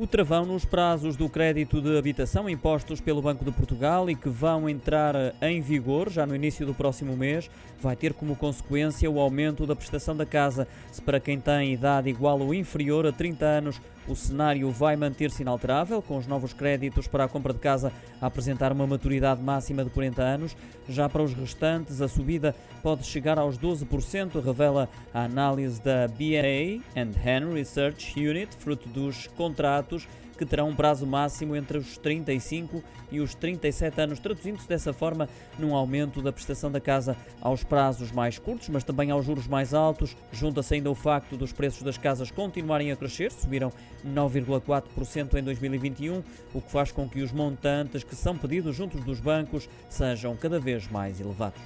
O travão nos prazos do crédito de habitação impostos pelo Banco de Portugal e que vão entrar em vigor já no início do próximo mês vai ter como consequência o aumento da prestação da casa. Se para quem tem idade igual ou inferior a 30 anos, o cenário vai manter-se inalterável, com os novos créditos para a compra de casa a apresentar uma maturidade máxima de 40 anos. Já para os restantes, a subida pode chegar aos 12%, revela a análise da BA and Hen Research Unit, fruto dos contratos que terão um prazo máximo entre os 35 e os 37 anos, traduzindo-se dessa forma num aumento da prestação da casa aos prazos mais curtos, mas também aos juros mais altos. Junta-se ainda o facto dos preços das casas continuarem a crescer, subiram 9,4% em 2021, o que faz com que os montantes que são pedidos juntos dos bancos sejam cada vez mais elevados.